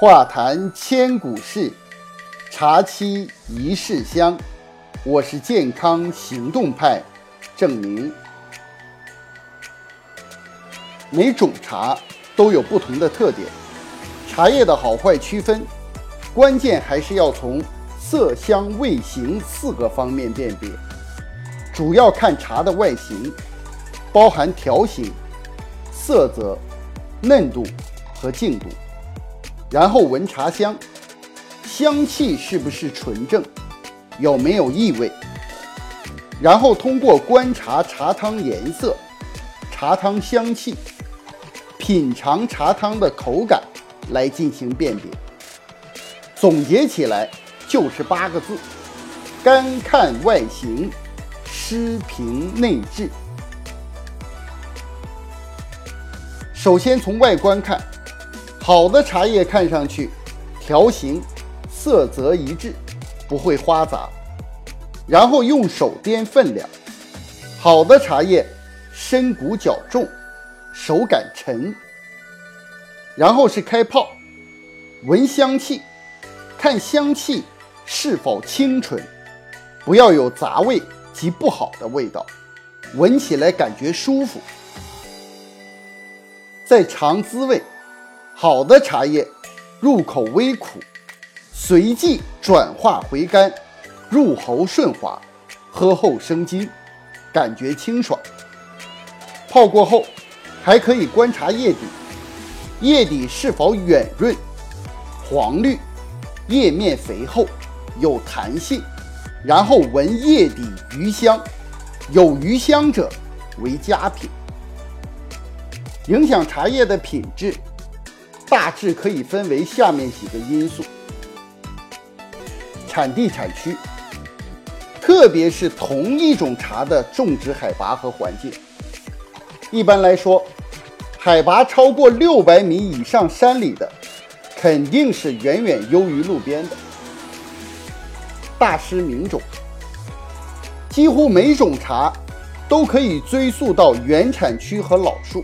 话谈千古事，茶沏一世香。我是健康行动派郑明。每种茶都有不同的特点，茶叶的好坏区分，关键还是要从色香味形四个方面辨别。主要看茶的外形，包含条形、色泽、嫩度和净度。然后闻茶香，香气是不是纯正，有没有异味？然后通过观察茶汤颜色、茶汤香气、品尝茶汤的口感来进行辨别。总结起来就是八个字：干看外形，湿评内质。首先从外观看。好的茶叶看上去条形、色泽一致，不会花杂。然后用手掂分量。好的茶叶深谷较重，手感沉。然后是开泡，闻香气，看香气是否清纯，不要有杂味及不好的味道，闻起来感觉舒服。再尝滋味。好的茶叶入口微苦，随即转化回甘，入喉顺滑，喝后生津，感觉清爽。泡过后，还可以观察叶底，叶底是否圆润、黄绿，叶面肥厚，有弹性。然后闻叶底余香，有余香者为佳品。影响茶叶的品质。大致可以分为下面几个因素：产地、产区，特别是同一种茶的种植海拔和环境。一般来说，海拔超过六百米以上山里的，肯定是远远优于路边的。大师名种，几乎每种茶都可以追溯到原产区和老树。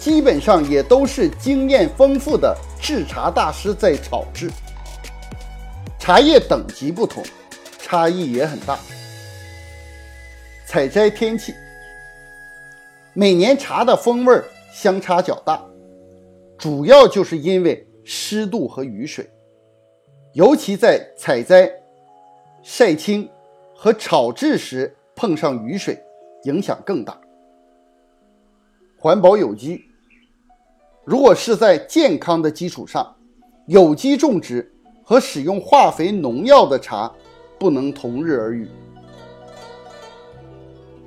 基本上也都是经验丰富的制茶大师在炒制，茶叶等级不同，差异也很大。采摘天气，每年茶的风味相差较大，主要就是因为湿度和雨水，尤其在采摘、晒青和炒制时碰上雨水，影响更大。环保有机。如果是在健康的基础上，有机种植和使用化肥、农药的茶不能同日而语。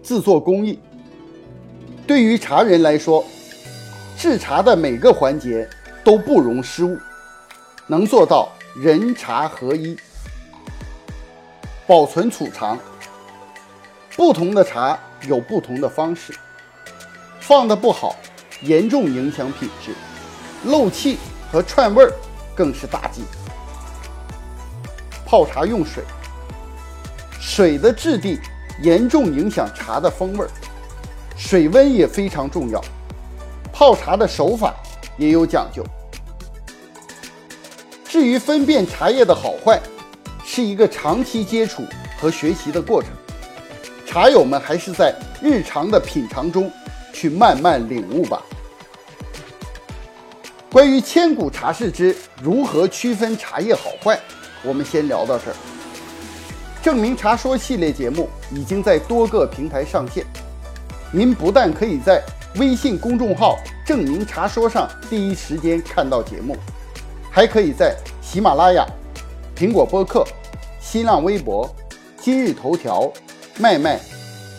制作工艺，对于茶人来说，制茶的每个环节都不容失误，能做到人茶合一。保存储藏，不同的茶有不同的方式，放的不好。严重影响品质，漏气和串味儿更是大忌。泡茶用水，水的质地严重影响茶的风味儿，水温也非常重要。泡茶的手法也有讲究。至于分辨茶叶的好坏，是一个长期接触和学习的过程，茶友们还是在日常的品尝中去慢慢领悟吧。关于千古茶事之如何区分茶叶好坏，我们先聊到这儿。证明茶说系列节目已经在多个平台上线，您不但可以在微信公众号“证明茶说”上第一时间看到节目，还可以在喜马拉雅、苹果播客、新浪微博、今日头条、麦麦、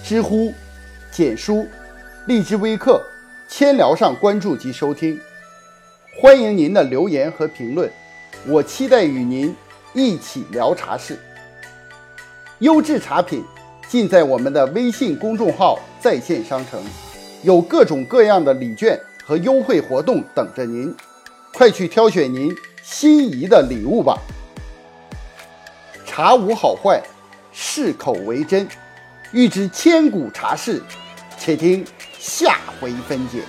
知乎、简书、荔枝微课、千聊上关注及收听。欢迎您的留言和评论，我期待与您一起聊茶事。优质茶品尽在我们的微信公众号在线商城，有各种各样的礼券和优惠活动等着您，快去挑选您心仪的礼物吧。茶无好坏，适口为真。欲知千古茶事，且听下回分解。